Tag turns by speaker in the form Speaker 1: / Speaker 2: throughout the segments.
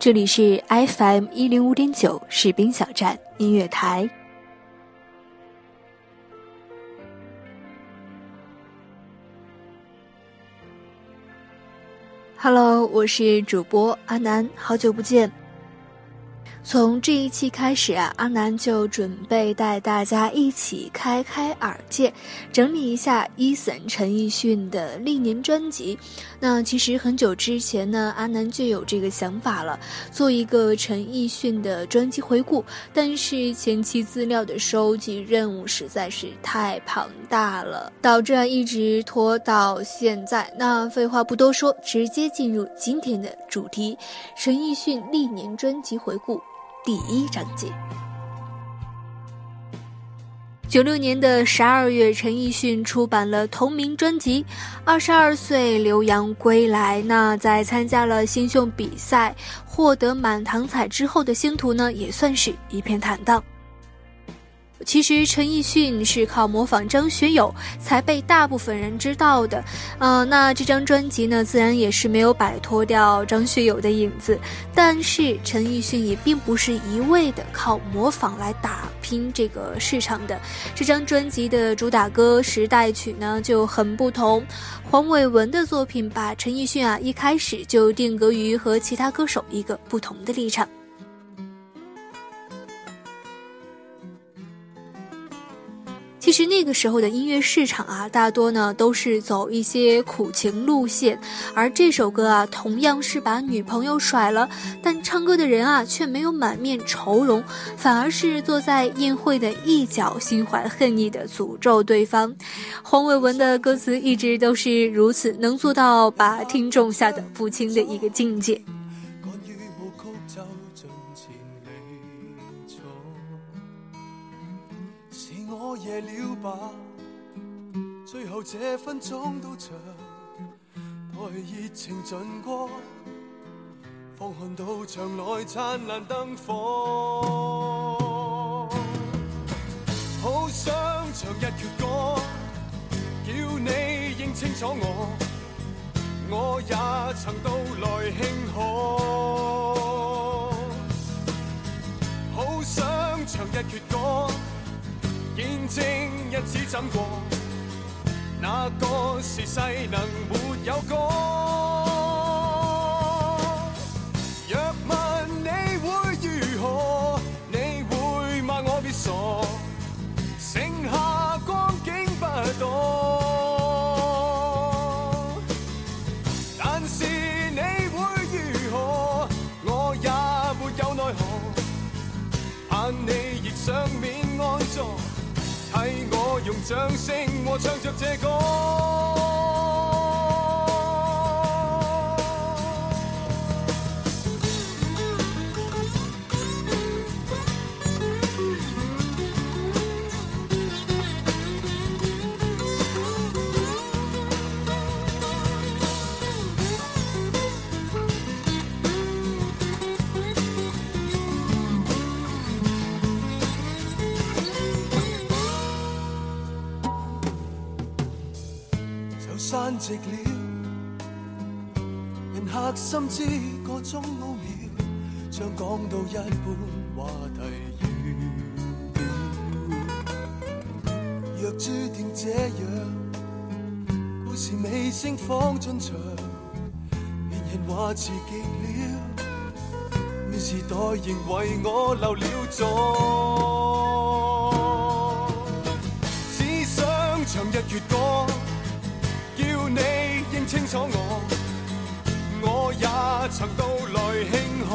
Speaker 1: 这里是 FM 一零五点九士兵小站音乐台。Hello，我是主播阿南，好久不见。从这一期开始啊，阿南就准备带大家一起开开耳界，整理一下伊森陈奕迅的历年专辑。那其实很久之前呢，阿南就有这个想法了，做一个陈奕迅的专辑回顾。但是前期资料的收集任务实在是太庞大了，导致啊一直拖到现在。那废话不多说，直接进入今天的主题：陈奕迅历年专辑回顾。第一章节。九六年的十二月，陈奕迅出版了同名专辑。二十二岁留洋归来，那在参加了新秀比赛，获得满堂彩之后的星途呢，也算是一片坦荡。其实陈奕迅是靠模仿张学友才被大部分人知道的，呃，那这张专辑呢，自然也是没有摆脱掉张学友的影子。但是陈奕迅也并不是一味的靠模仿来打拼这个市场的。这张专辑的主打歌《时代曲》呢就很不同，黄伟文的作品把陈奕迅啊一开始就定格于和其他歌手一个不同的立场。其实那个时候的音乐市场啊，大多呢都是走一些苦情路线，而这首歌啊，同样是把女朋友甩了，但唱歌的人啊却没有满面愁容，反而是坐在宴会的一角，心怀恨意的诅咒对方。黄伟文的歌词一直都是如此，能做到把听众吓得不轻的一个境界。夜了吧，最后这分钟都长，待热情尽过，方看到场内灿烂灯火。好想唱一阙歌，叫你认清楚我，我也曾到来庆贺。好想唱一阙歌。见证日子怎过，哪个时势能没有歌？用掌声和唱着这歌。
Speaker 2: 心知个中奥妙，将讲到一半话题完了。若注定这样，故事尾声方进场，别人话迟极了，于是代仍为我留了座。长日越过，叫你认清楚，我也曾到来庆贺。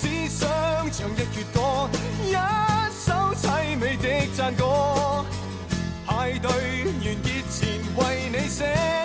Speaker 2: 只想唱一阙歌，一首凄美的赞歌，派对完结前为你写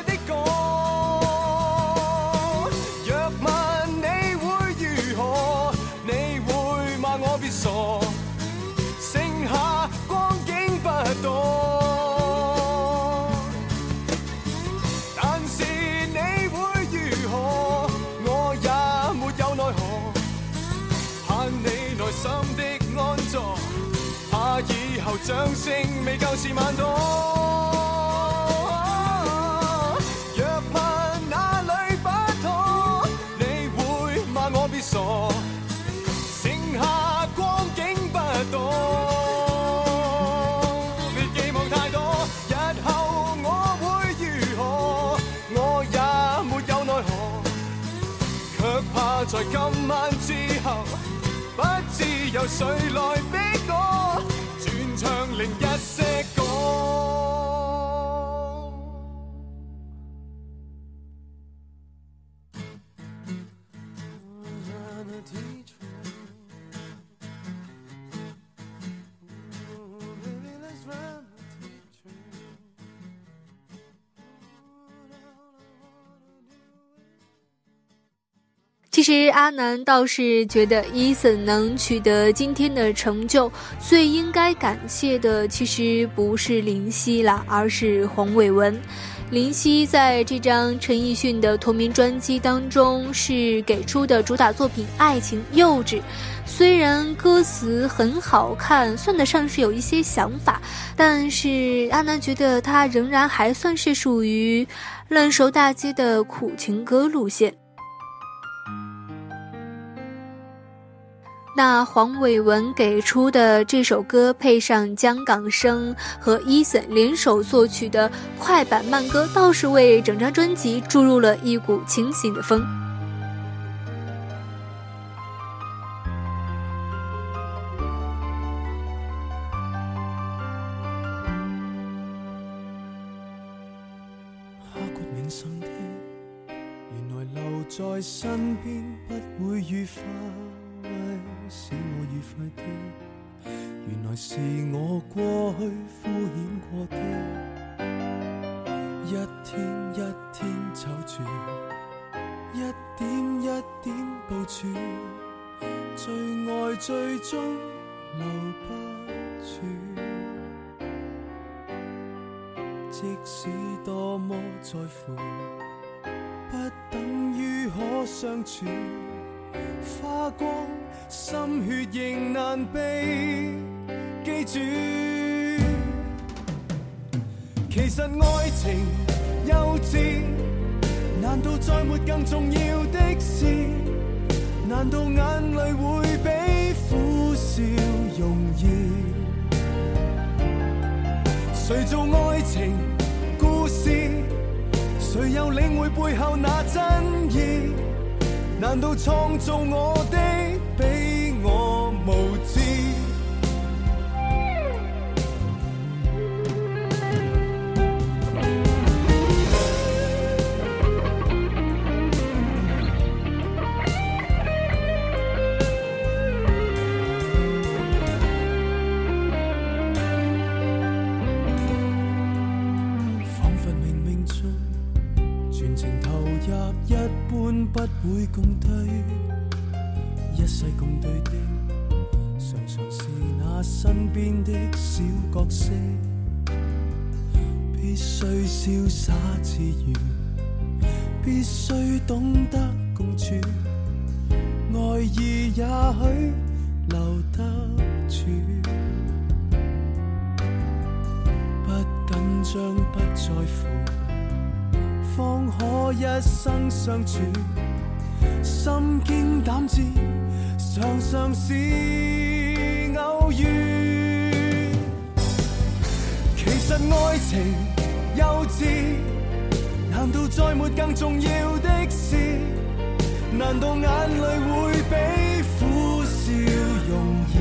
Speaker 2: 掌声未够是万多。若问哪里不妥，你会骂我别傻。剩下光景不多，别寄望太多。日后我会如何，我也没有奈何。却怕在今晚之后，不知有谁来逼我。唱另一些
Speaker 1: 其实阿南倒是觉得伊森能取得今天的成就，最应该感谢的其实不是林夕啦，而是黄伟文。林夕在这张陈奕迅的同名专辑当中是给出的主打作品《爱情幼稚》，虽然歌词很好看，算得上是有一些想法，但是阿南觉得他仍然还算是属于烂熟大街的苦情歌路线。那黄伟文给出的这首歌，配上江港生和 Eason 联手作曲的快板慢歌，倒是为整张专辑注入了一股清新的风。
Speaker 2: 在身边不会愉快。原来是我过去敷衍过的，一天一天走住，一点一点部署，最爱最终留不住。即使多么在乎，不等于可相处。花光心血仍难被记住。其实爱情幼稚，难道再没更重要的事？难道眼泪会比苦笑容易？谁做爱情故事？谁又领会背后那真意？难道创造我的必须懂得共处。爱意也许留得住。不紧张，不在乎，方可一生相处。心惊胆战，常常是偶遇。其实爱情幼稚，难道再没更重要的事？难道眼泪会比苦笑容易？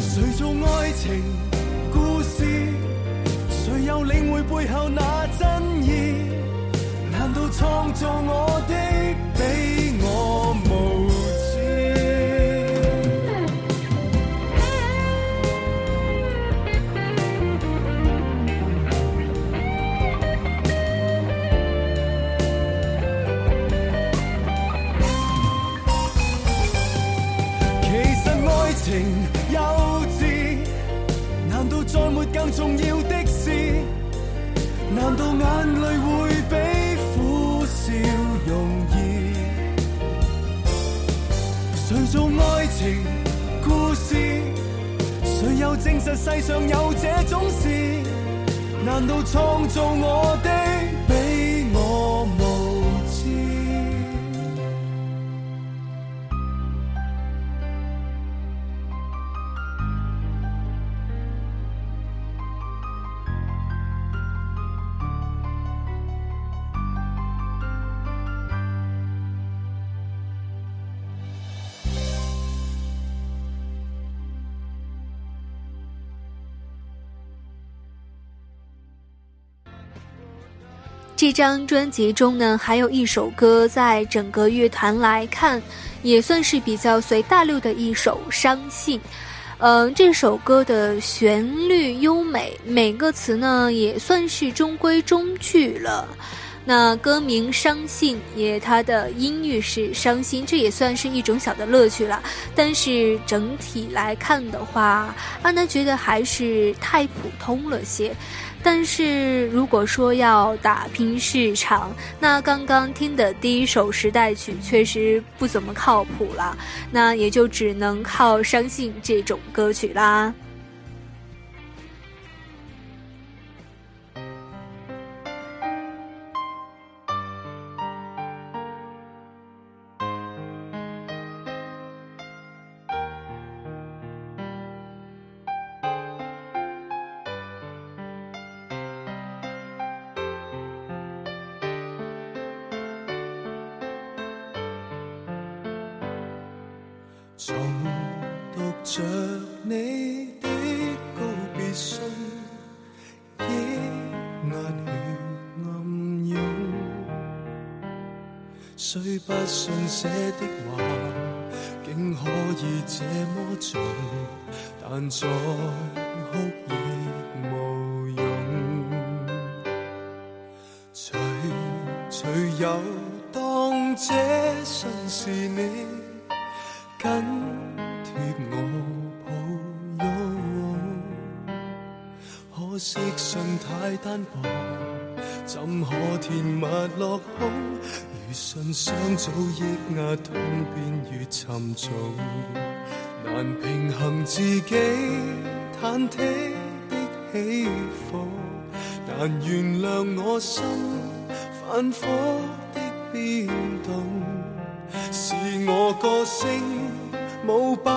Speaker 2: 谁做爱情故事？谁又领会背后那真意？难道创造我的眼泪会比苦笑容易？谁做爱情故事？谁又证实世上有这种事？难道创造我的
Speaker 1: 这张专辑中呢，还有一首歌，在整个乐坛来看，也算是比较随大流的一首《伤信》。嗯，这首歌的旋律优美，每个词呢也算是中规中矩了。那歌名《伤信》也，它的音域是伤心，这也算是一种小的乐趣了。但是整体来看的话，阿南觉得还是太普通了些。但是如果说要打拼市场，那刚刚听的第一首时代曲确实不怎么靠谱了，那也就只能靠《伤信》这种歌曲啦。
Speaker 2: 信写的话，竟可以这么重，但再哭亦无用。随随有当这信是你。紧贴我抱拥，可惜信太单薄，怎可填密落空？如信箱早抑压，痛变越沉重，难平衡自己忐忑的起伏，难原谅我心反复的变动。是我个性冇摆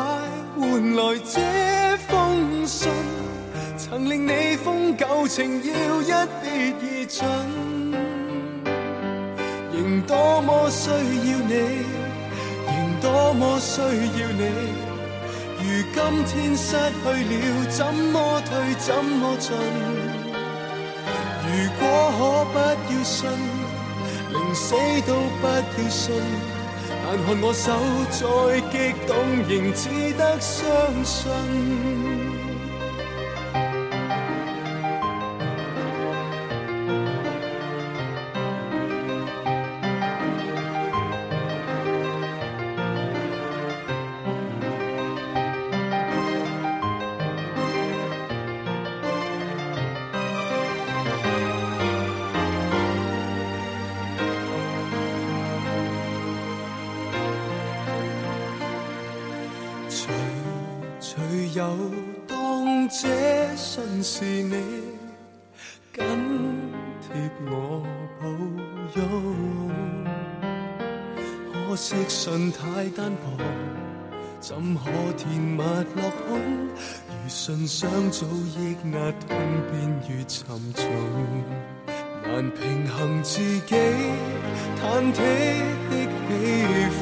Speaker 2: 换来这封信，曾令你封旧情要一别而尽，仍多么需要你，仍多么需要你。如今天失去了，怎么退怎么进？如果可不要信，宁死都不要信。但看我手再激动，仍只得相信。太单薄，怎可填密落空？如信箱早抑压，痛便越沉重。难平衡自己忐忑的起伏，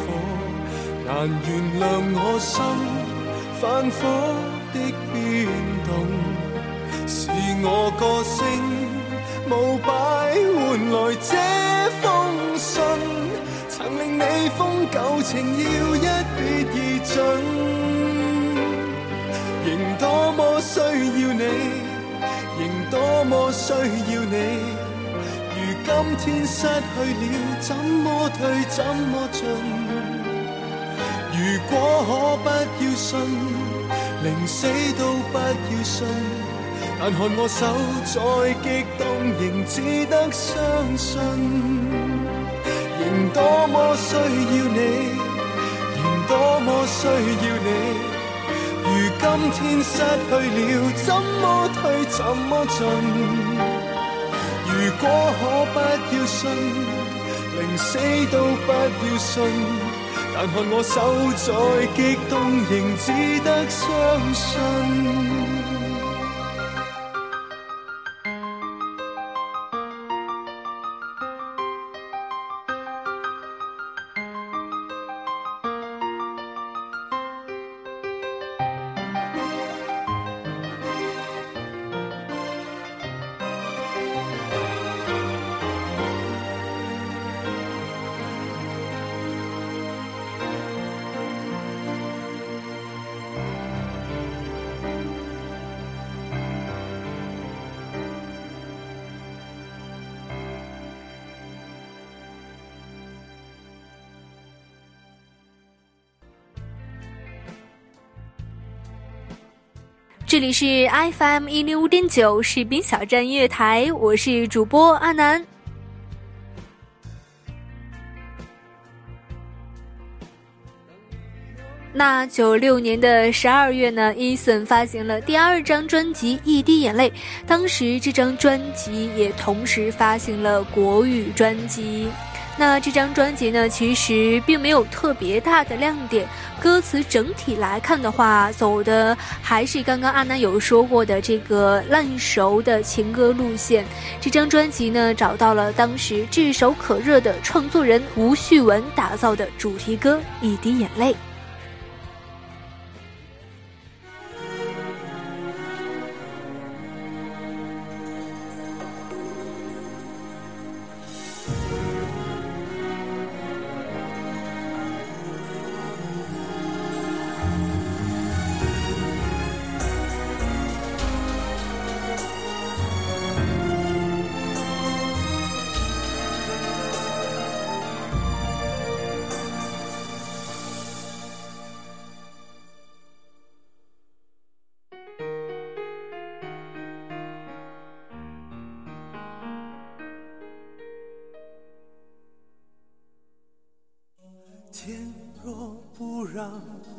Speaker 2: 难原谅我心反复的变动，是我个性无摆换来这，你封旧情要一别而尽，仍多么需要你，仍多么需要你。如今天失去了，怎么退怎么进？如果可不要信，宁死都不要信。但看我手再激动，仍只得相信。多么需要你，仍多么需要你。如今天失去了，怎么退怎么进？如果可不要信，宁死都不要信。但看我手再激动，仍只得相信。
Speaker 1: 这里是 FM 一零五点九士兵小站音乐台，我是主播阿南。那九六年的十二月呢，Eason 发行了第二张专辑《一滴眼泪》，当时这张专辑也同时发行了国语专辑。那这张专辑呢，其实并没有特别大的亮点。歌词整体来看的话，走的还是刚刚阿南有说过的这个烂熟的情歌路线。这张专辑呢，找到了当时炙手可热的创作人吴旭文打造的主题歌《一滴眼泪》。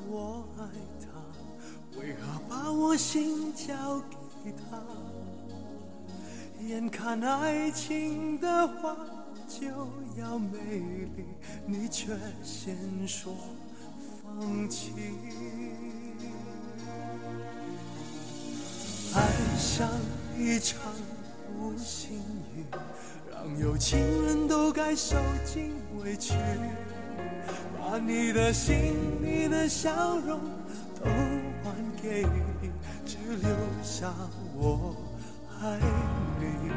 Speaker 1: 我爱他，为何把我心交给他？眼看爱情的花就要美丽，你却先说放弃。爱像一场无心雨，让有情人都该受尽委屈。把你的心、你的笑容都还给你，只留下我爱你。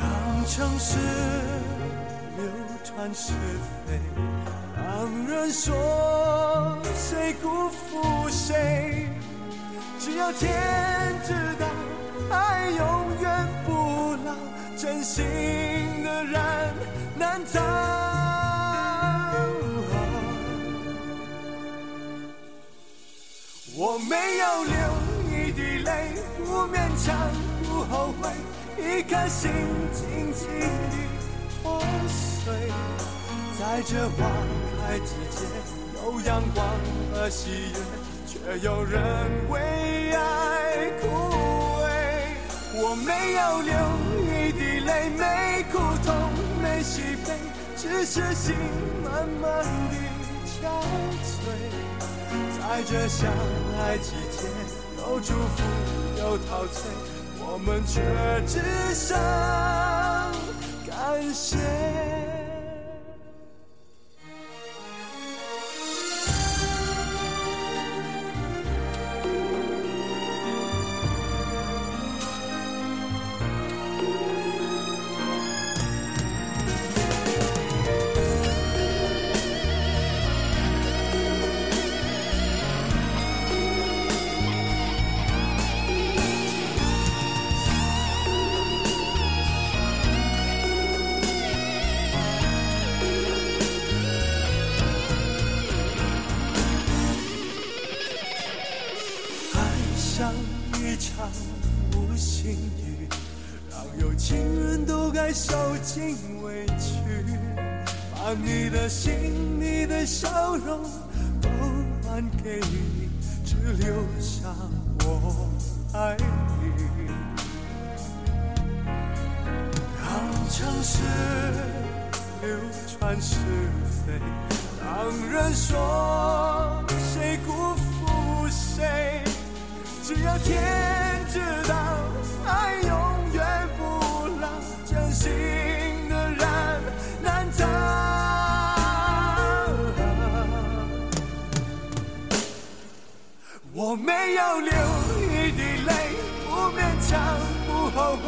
Speaker 1: 让城市流传是非，让人说谁辜负谁。只要天知道，爱永远不老，真心的人难找。我没有流一滴泪，不勉强，不后悔，一颗心轻轻地破碎。在这花开之间，有阳光和喜悦，却有人为爱枯萎。
Speaker 2: 我没有流一滴泪，没哭痛，没喜悲，只是心慢慢地憔悴。在这相爱季节，有祝福有陶醉，我们却只剩感谢。人都该受尽委屈，把你的心、你的笑容都还给你，只留下我爱你。让城市流传是非，让人说谁辜负谁，只要天知道，情的人难当。我没有流一滴泪，不勉强，不后悔，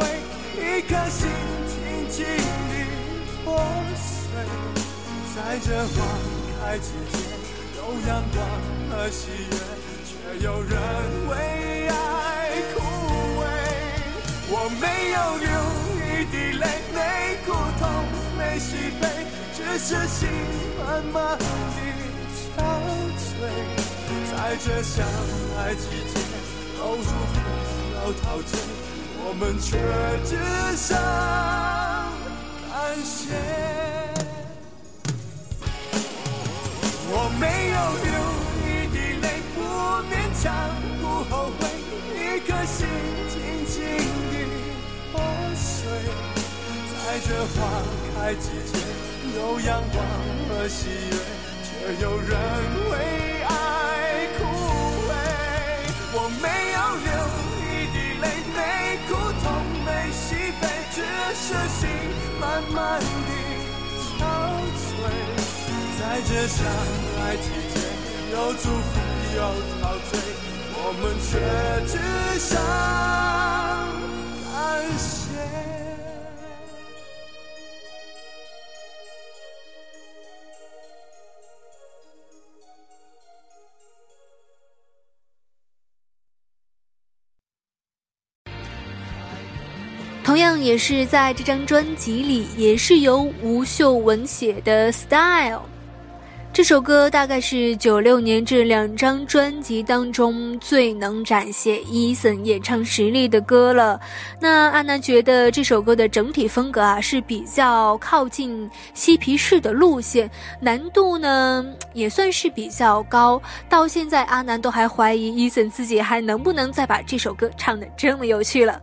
Speaker 2: 一颗心轻轻地破碎。在这花开季节，有阳光和喜悦，却有人为爱枯萎。我没有流。一滴泪，没苦痛，没喜悲，只是心慢慢的憔悴。在这相爱季节，有祝福，要陶醉，我们却只剩感谢。我没有流一滴泪，不勉强，在这花开季节，有阳光和喜悦，却有人为爱枯萎。我没有流一滴泪，没苦痛，没喜悲，只是心慢慢地憔悴。在这相爱季节，有祝福有陶醉，我们却只剩感谢。
Speaker 1: 同样也是在这张专辑里，也是由吴秀文写的《Style》这首歌，大概是九六年这两张专辑当中最能展现 Eason 演唱实力的歌了。那阿南觉得这首歌的整体风格啊是比较靠近嬉皮士的路线，难度呢也算是比较高。到现在，阿南都还怀疑 Eason 自己还能不能再把这首歌唱得这么有趣了。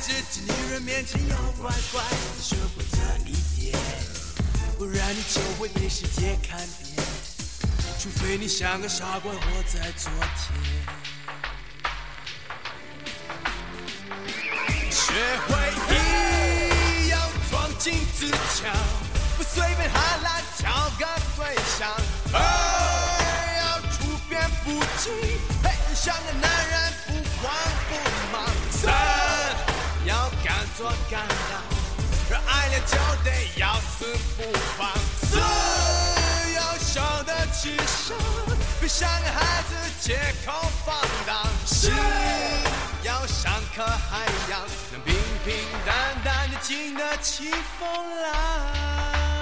Speaker 2: 自己女人面前要乖乖的学会这一点，不然你就会被世界看扁。除非你像个傻瓜活在昨天，学会一要装进自强，不随便喊来找个对象。二要处变不惊，嘿，像个男人不慌不忙。三做敢当，若爱了就得要死不放。四要晓得起伤，别像个孩子借口放荡。心要像颗海洋，能平平淡淡的经得起风浪。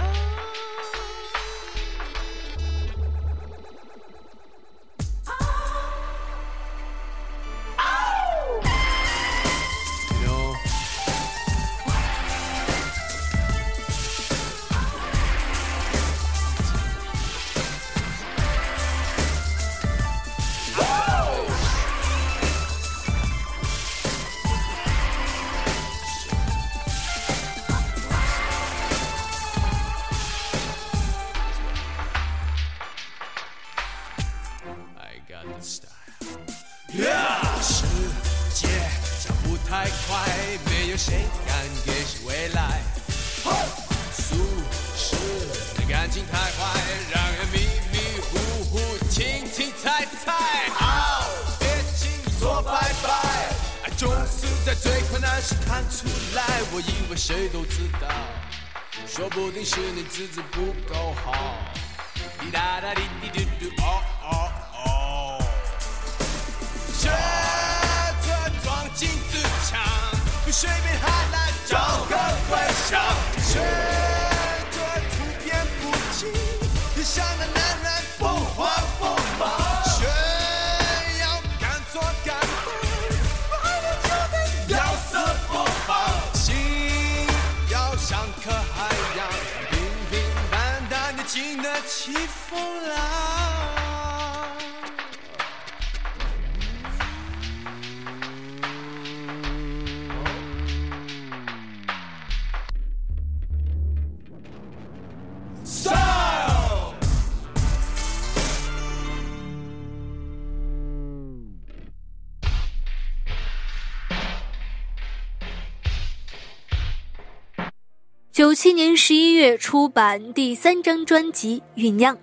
Speaker 2: 谁敢给谁未来。俗世的感情太坏，让人迷迷糊糊、轻轻猜猜。好，别轻易说拜拜，爱总是在最困难时看出来。我以为谁都知道，说不定是你资质不够好。滴答答滴滴嘟嘟，哦哦哦。比水面还难找个对象。
Speaker 1: 九七年十一月出版第三张专辑《酝酿》。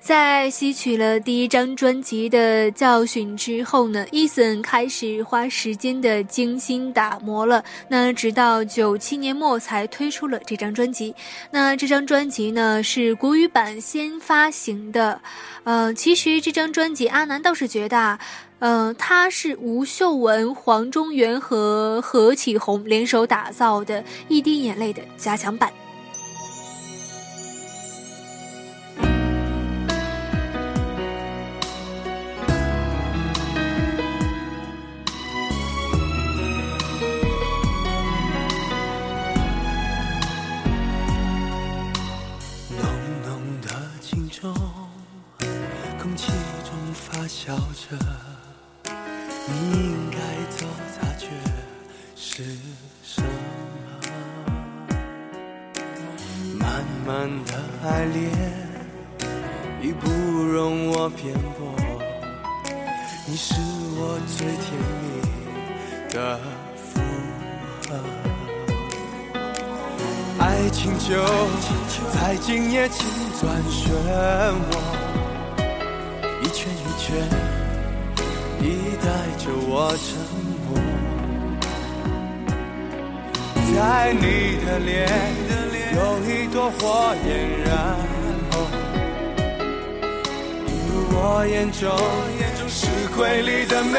Speaker 1: 在吸取了第一张专辑的教训之后呢，伊森开始花时间的精心打磨了。那直到九七年末才推出了这张专辑。那这张专辑呢是国语版先发行的。呃，其实这张专辑阿南倒是觉得啊。嗯，它是吴秀文、黄中原和何启宏联手打造的《一滴眼泪》的加强版。
Speaker 2: 浓浓的情中，空气中发酵着，慢慢的爱恋，已不容我辩驳，你是我最甜蜜的负荷。爱情就在今夜轻转漩涡，一圈一圈，你带着我沉默。在你的脸有一朵火焰燃红，映入我眼中是瑰丽的魅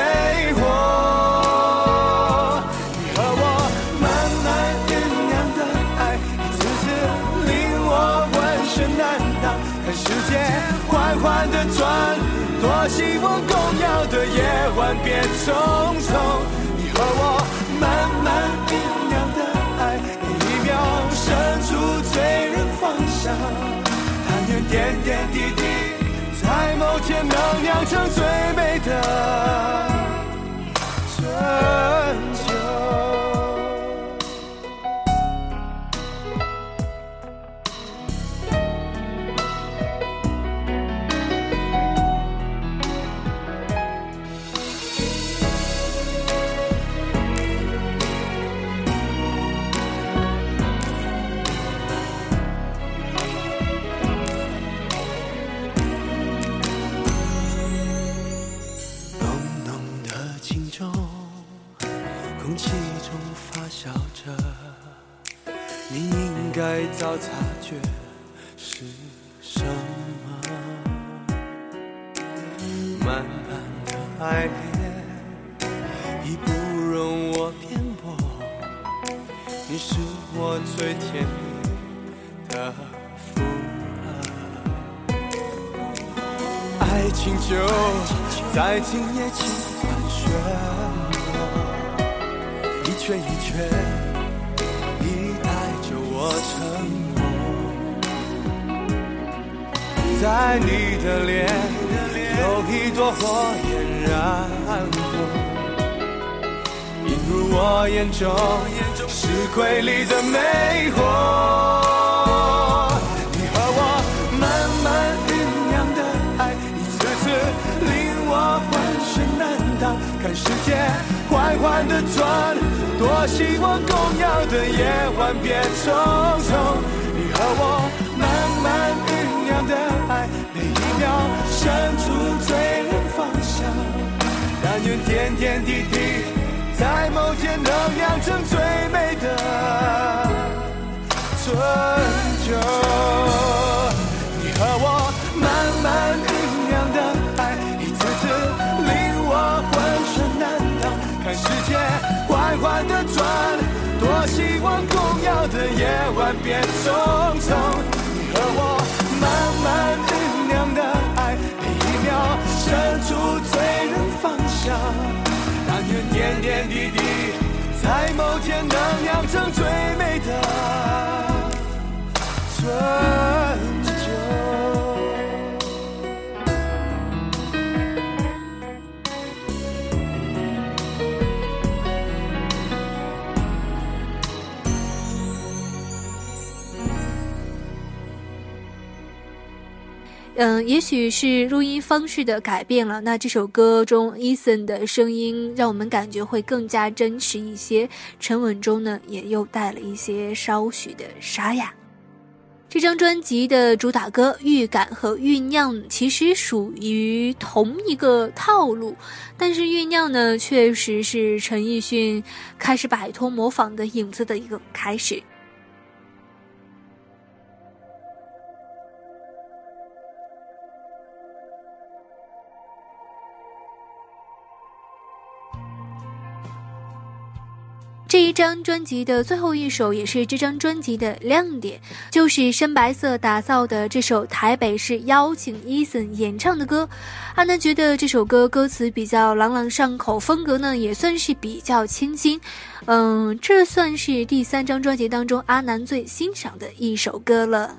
Speaker 2: 惑。你和我慢慢酝酿的爱，一次次令我浑身难当。看时间缓缓的转，多希望共摇的夜晚别匆匆。你和我慢慢出醉人放下。但愿点点滴滴，在某天能酿成最美的早察觉是什么。漫漫的爱恋已不容我辩驳，你是我最甜蜜的负荷。爱情就在今夜轻缓漩涡，一圈一圈。在你的脸，有一朵火焰燃火，映入我眼中，是瑰丽的魅惑。你和我慢慢酝酿的爱，一次次令我浑身难当。看世界缓缓的转，多希望共摇的夜晚别匆匆。你和我点点滴滴，在某天能酿成最美的春秋。你和我慢慢酝酿的爱，一次次令我浑身难当。看世界缓缓的转，多希望共摇的夜晚别匆匆。你和我。慢慢酝酿的爱，每一秒深处最想。但愿点点滴滴，在某天能酿成最美的春。
Speaker 1: 嗯，也许是录音方式的改变了，那这首歌中 Eason 的声音让我们感觉会更加真实一些，沉稳中呢也又带了一些稍许的沙哑。这张专辑的主打歌《预感》和《酝酿》其实属于同一个套路，但是《酝酿》呢确实是陈奕迅开始摆脱模仿的影子的一个开始。这一张专辑的最后一首，也是这张专辑的亮点，就是深白色打造的这首《台北市》，邀请 Eason 演唱的歌。阿南觉得这首歌歌词比较朗朗上口，风格呢也算是比较清新。嗯，这算是第三张专辑当中阿南最欣赏的一首歌了。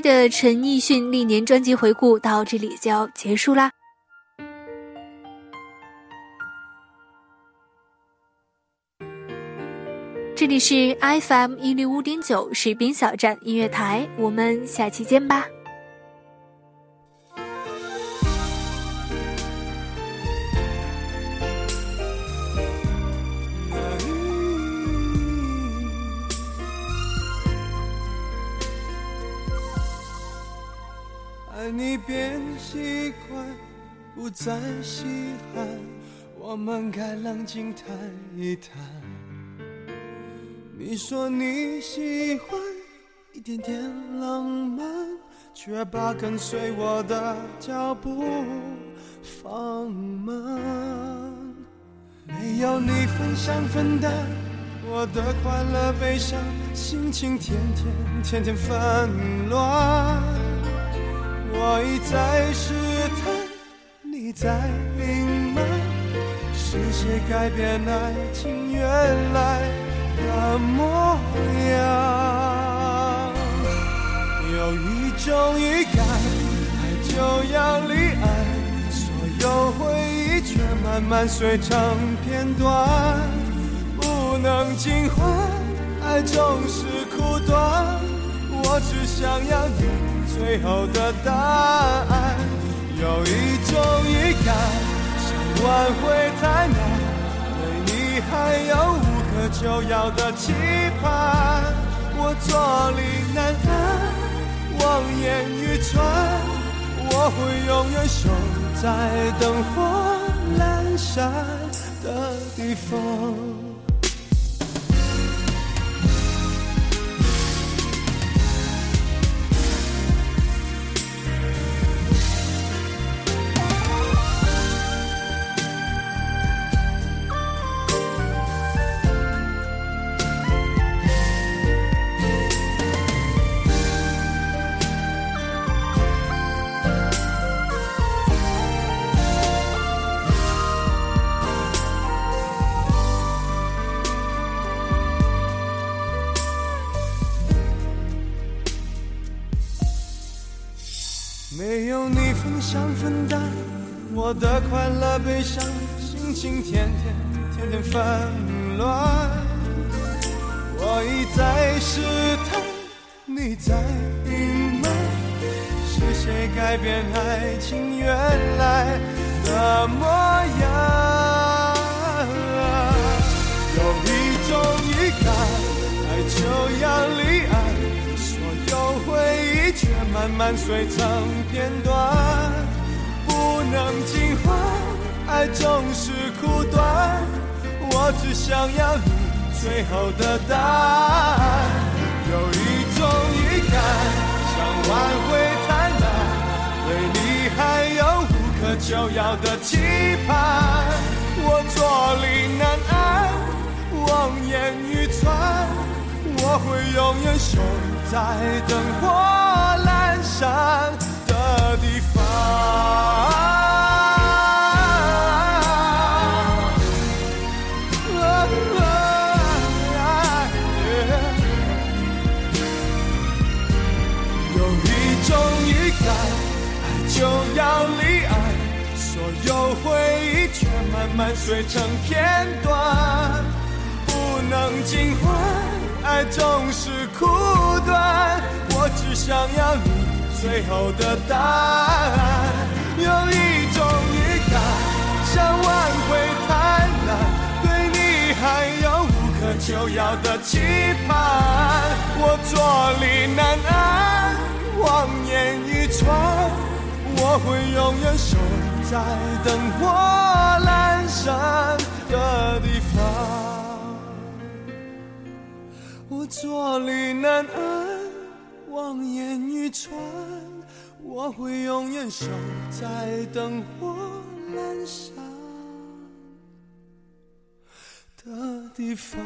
Speaker 1: 的陈奕迅历年专辑回顾到这里就要结束啦。这里是 FM 一零五点九士兵小站音乐台，我们下期见吧。
Speaker 2: 你变习惯，不再稀罕，我们该冷静谈一谈。你说你喜欢一点点浪漫，却把跟随我的脚步放慢。没有你分享分担我的快乐悲伤，心情天天天天纷乱。我一再试探，你在隐瞒，是谁改变爱情原来？的模样，有一种预感，爱就要离岸，所有回忆却慢慢碎成片段，不能尽欢，爱总是苦短，我只想要你最后的答案。有一种预感，想挽回太难，对你还有。无可救药的期盼，我坐立难安，望眼欲穿，我会永远守在灯火阑珊的地方。没有你分享分担我的快乐悲伤，心情天天天天纷乱。我一再试探，你在隐瞒，是谁改变爱情原来的模样？有一种预感，爱就要离岸，所有回忆。却慢慢碎成片段，不能尽欢，爱总是苦短。我只想要你最后的答案。有一种预感，想挽回太难，对你还有无可救药的期盼。我坐立难安，望眼欲穿，我会永远守在灯火。阑珊的地方，有一种预感，爱就要离岸，所有回忆却慢慢碎成片段，不能尽欢，爱总是苦短，我只想要你。最后的答案，有一种预感，想挽回太难，对你还有无可救药的期盼。我坐立难安，望眼欲穿，我会永远守在灯火阑珊的地方。坐立难安。望眼欲穿，我会永远守在灯火阑珊的地方。